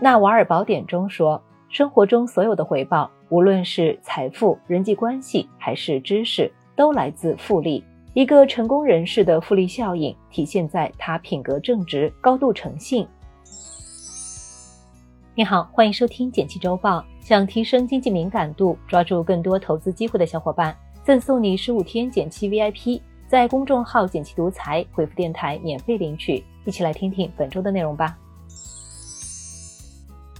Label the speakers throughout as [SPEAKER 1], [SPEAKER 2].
[SPEAKER 1] 纳瓦尔宝典中说，生活中所有的回报，无论是财富、人际关系还是知识，都来自复利。一个成功人士的复利效应体现在他品格正直、高度诚信。你好，欢迎收听简七周报。想提升经济敏感度，抓住更多投资机会的小伙伴，赠送你十五天简七 VIP，在公众号“简七独裁回复“电台”免费领取。一起来听听本周的内容吧。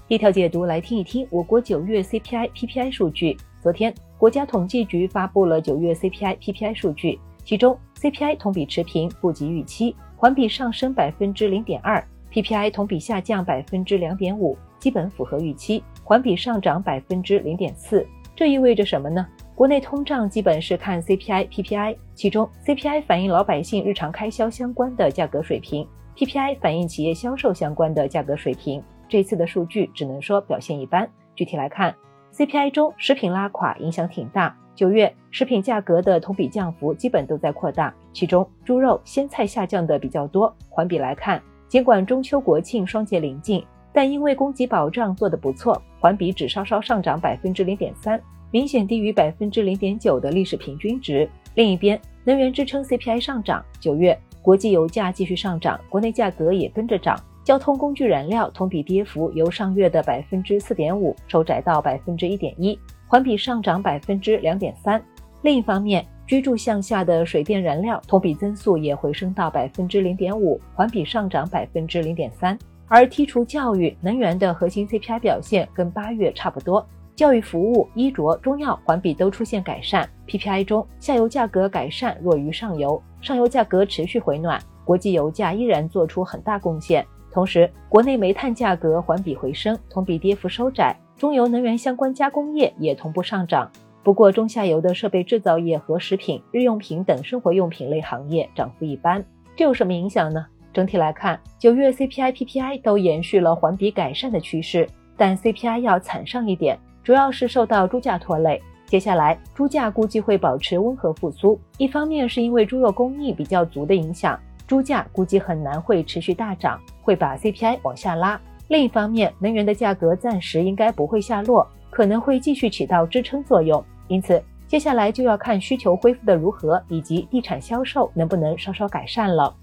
[SPEAKER 1] 一条解读来听一听我国九月 CPI、PPI 数据。昨天，国家统计局发布了九月 CPI、PPI 数据。其中，CPI 同比持平，不及预期，环比上升百分之零点二；PPI 同比下降百分之两点五，基本符合预期，环比上涨百分之零点四。这意味着什么呢？国内通胀基本是看 CPI、PPI，其中 CPI 反映老百姓日常开销相关的价格水平，PPI 反映企业销售相关的价格水平。这次的数据只能说表现一般。具体来看，CPI 中食品拉垮影响挺大。九月食品价格的同比降幅基本都在扩大，其中猪肉、鲜菜下降的比较多。环比来看，尽管中秋国庆双节临近，但因为供给保障做得不错，环比只稍稍上涨百分之零点三，明显低于百分之零点九的历史平均值。另一边，能源支撑 CPI 上涨。九月国际油价继续上涨，国内价格也跟着涨。交通工具燃料同比跌幅由上月的百分之四点五收窄到百分之一点一。环比上涨百分之两点三。另一方面，居住向下的水电燃料同比增速也回升到百分之零点五，环比上涨百分之零点三。而剔除教育、能源的核心 CPI 表现跟八月差不多，教育服务、衣着、中药环比都出现改善。PPI 中，下游价格改善弱于上游，上游价格持续回暖，国际油价依然做出很大贡献。同时，国内煤炭价格环比回升，同比跌幅收窄。中游能源相关加工业也同步上涨，不过中下游的设备制造业和食品、日用品等生活用品类行业涨幅一般。这有什么影响呢？整体来看，九月 CPI、PPI 都延续了环比改善的趋势，但 CPI 要惨上一点，主要是受到猪价拖累。接下来，猪价估计会保持温和复苏，一方面是因为猪肉供应比较足的影响，猪价估计很难会持续大涨，会把 CPI 往下拉。另一方面，能源的价格暂时应该不会下落，可能会继续起到支撑作用。因此，接下来就要看需求恢复的如何，以及地产销售能不能稍稍改善了。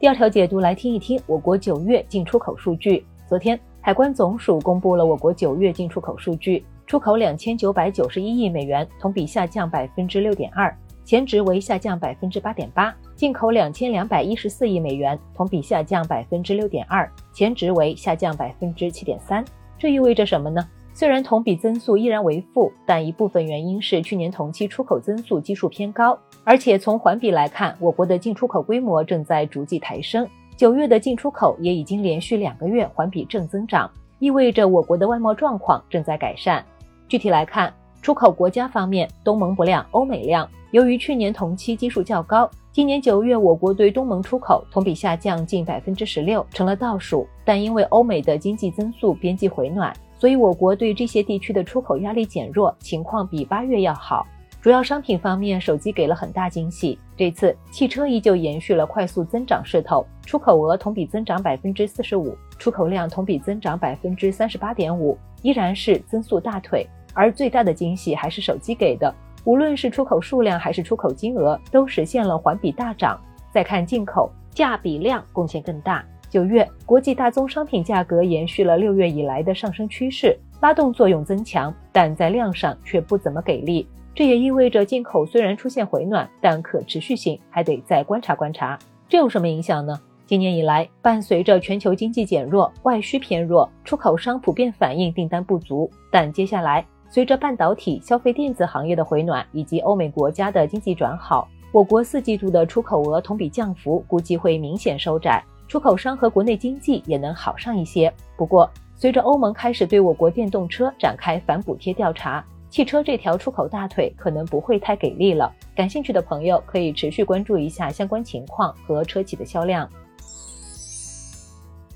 [SPEAKER 1] 第二条解读来听一听我国九月进出口数据。昨天，海关总署公布了我国九月进出口数据，出口两千九百九十一亿美元，同比下降百分之六点二。前值为下降百分之八点八，进口两千两百一十四亿美元，同比下降百分之六点二，前值为下降百分之七点三。这意味着什么呢？虽然同比增速依然为负，但一部分原因是去年同期出口增速基数偏高，而且从环比来看，我国的进出口规模正在逐季抬升。九月的进出口也已经连续两个月环比正增长，意味着我国的外贸状况正在改善。具体来看，出口国家方面，东盟不亮，欧美亮。由于去年同期基数较高，今年九月我国对东盟出口同比下降近百分之十六，成了倒数。但因为欧美的经济增速边际回暖，所以我国对这些地区的出口压力减弱，情况比八月要好。主要商品方面，手机给了很大惊喜。这次汽车依旧延续了快速增长势头，出口额同比增长百分之四十五，出口量同比增长百分之三十八点五，依然是增速大腿。而最大的惊喜还是手机给的。无论是出口数量还是出口金额，都实现了环比大涨。再看进口，价比量贡献更大。九月国际大宗商品价格延续了六月以来的上升趋势，拉动作用增强，但在量上却不怎么给力。这也意味着进口虽然出现回暖，但可持续性还得再观察观察。这有什么影响呢？今年以来，伴随着全球经济减弱，外需偏弱，出口商普遍反映订单不足。但接下来，随着半导体、消费电子行业的回暖，以及欧美国家的经济转好，我国四季度的出口额同比降幅估计会明显收窄，出口商和国内经济也能好上一些。不过，随着欧盟开始对我国电动车展开反补贴调查，汽车这条出口大腿可能不会太给力了。感兴趣的朋友可以持续关注一下相关情况和车企的销量。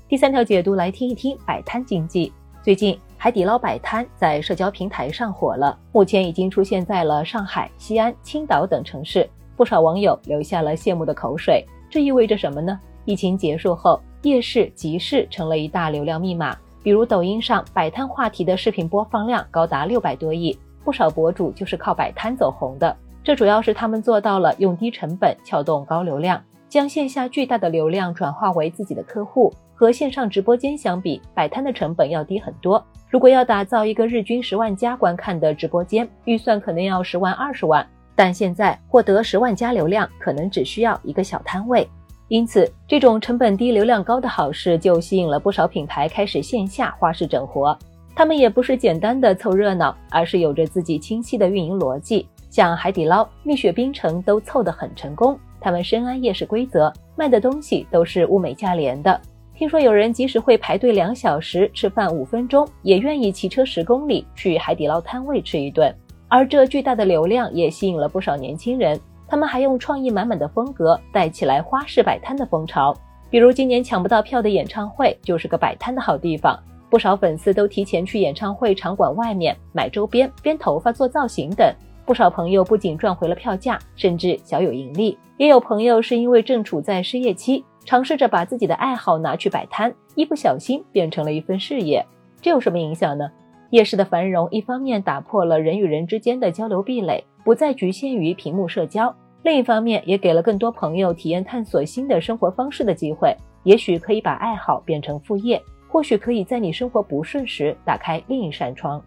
[SPEAKER 1] 第三条解读来听一听摆摊经济，最近。海底捞摆摊在社交平台上火了，目前已经出现在了上海、西安、青岛等城市，不少网友留下了羡慕的口水。这意味着什么呢？疫情结束后，夜市、集市成了一大流量密码。比如抖音上摆摊话题的视频播放量高达六百多亿，不少博主就是靠摆摊走红的。这主要是他们做到了用低成本撬动高流量，将线下巨大的流量转化为自己的客户。和线上直播间相比，摆摊的成本要低很多。如果要打造一个日均十万加观看的直播间，预算可能要十万二十万，但现在获得十万加流量，可能只需要一个小摊位。因此，这种成本低、流量高的好事就吸引了不少品牌开始线下花式整活。他们也不是简单的凑热闹，而是有着自己清晰的运营逻辑。像海底捞、蜜雪冰城都凑得很成功。他们深谙夜市规则，卖的东西都是物美价廉的。听说有人即使会排队两小时吃饭五分钟，也愿意骑车十公里去海底捞摊位吃一顿。而这巨大的流量也吸引了不少年轻人。他们还用创意满满的风格带起来花式摆摊的风潮，比如今年抢不到票的演唱会就是个摆摊的好地方，不少粉丝都提前去演唱会场馆外面买周边、编头发、做造型等。不少朋友不仅赚回了票价，甚至小有盈利。也有朋友是因为正处在失业期，尝试着把自己的爱好拿去摆摊，一不小心变成了一份事业。这有什么影响呢？夜市的繁荣一方面打破了人与人之间的交流壁垒，不再局限于屏幕社交。另一方面，也给了更多朋友体验探索新的生活方式的机会。也许可以把爱好变成副业，或许可以在你生活不顺时打开另一扇窗。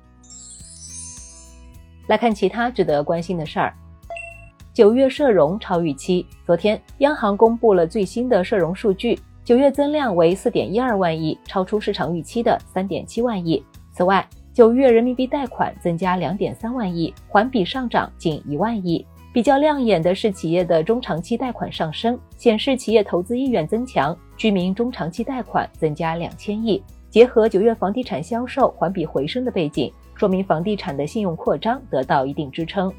[SPEAKER 1] 来看其他值得关心的事儿。九月社融超预期。昨天，央行公布了最新的社融数据，九月增量为四点一二万亿，超出市场预期的三点七万亿。此外，九月人民币贷款增加两点三万亿，环比上涨近一万亿。比较亮眼的是企业的中长期贷款上升，显示企业投资意愿增强。居民中长期贷款增加两千亿，结合九月房地产销售环比回升的背景，说明房地产的信用扩张得到一定支撑。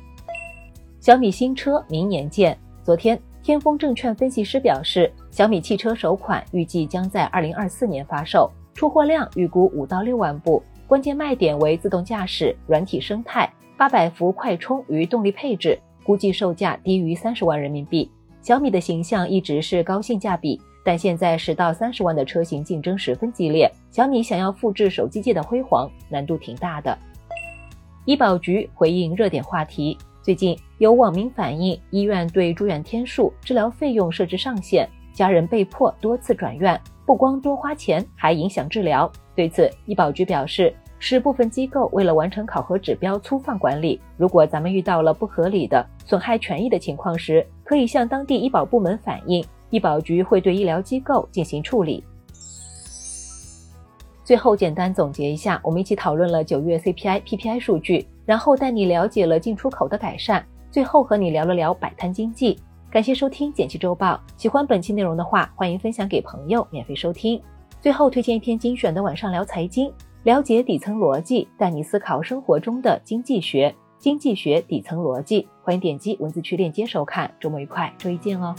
[SPEAKER 1] 小米新车明年见。昨天，天风证券分析师表示，小米汽车首款预计将在二零二四年发售，出货量预估五到六万部，关键卖点为自动驾驶、软体生态、八百伏快充与动力配置。估计售价低于三十万人民币。小米的形象一直是高性价比，但现在十到三十万的车型竞争十分激烈，小米想要复制手机界的辉煌，难度挺大的。医保局回应热点话题，最近有网民反映，医院对住院天数、治疗费用设置上限，家人被迫多次转院，不光多花钱，还影响治疗。对此，医保局表示。是部分机构为了完成考核指标粗放管理。如果咱们遇到了不合理的损害权益的情况时，可以向当地医保部门反映，医保局会对医疗机构进行处理。最后简单总结一下，我们一起讨论了九月 CPI、PPI 数据，然后带你了解了进出口的改善，最后和你聊了聊摆摊经济。感谢收听简七周报，喜欢本期内容的话，欢迎分享给朋友免费收听。最后推荐一篇精选的晚上聊财经。了解底层逻辑，带你思考生活中的经济学。经济学底层逻辑，欢迎点击文字区链接收看。周末愉快，周一见哦。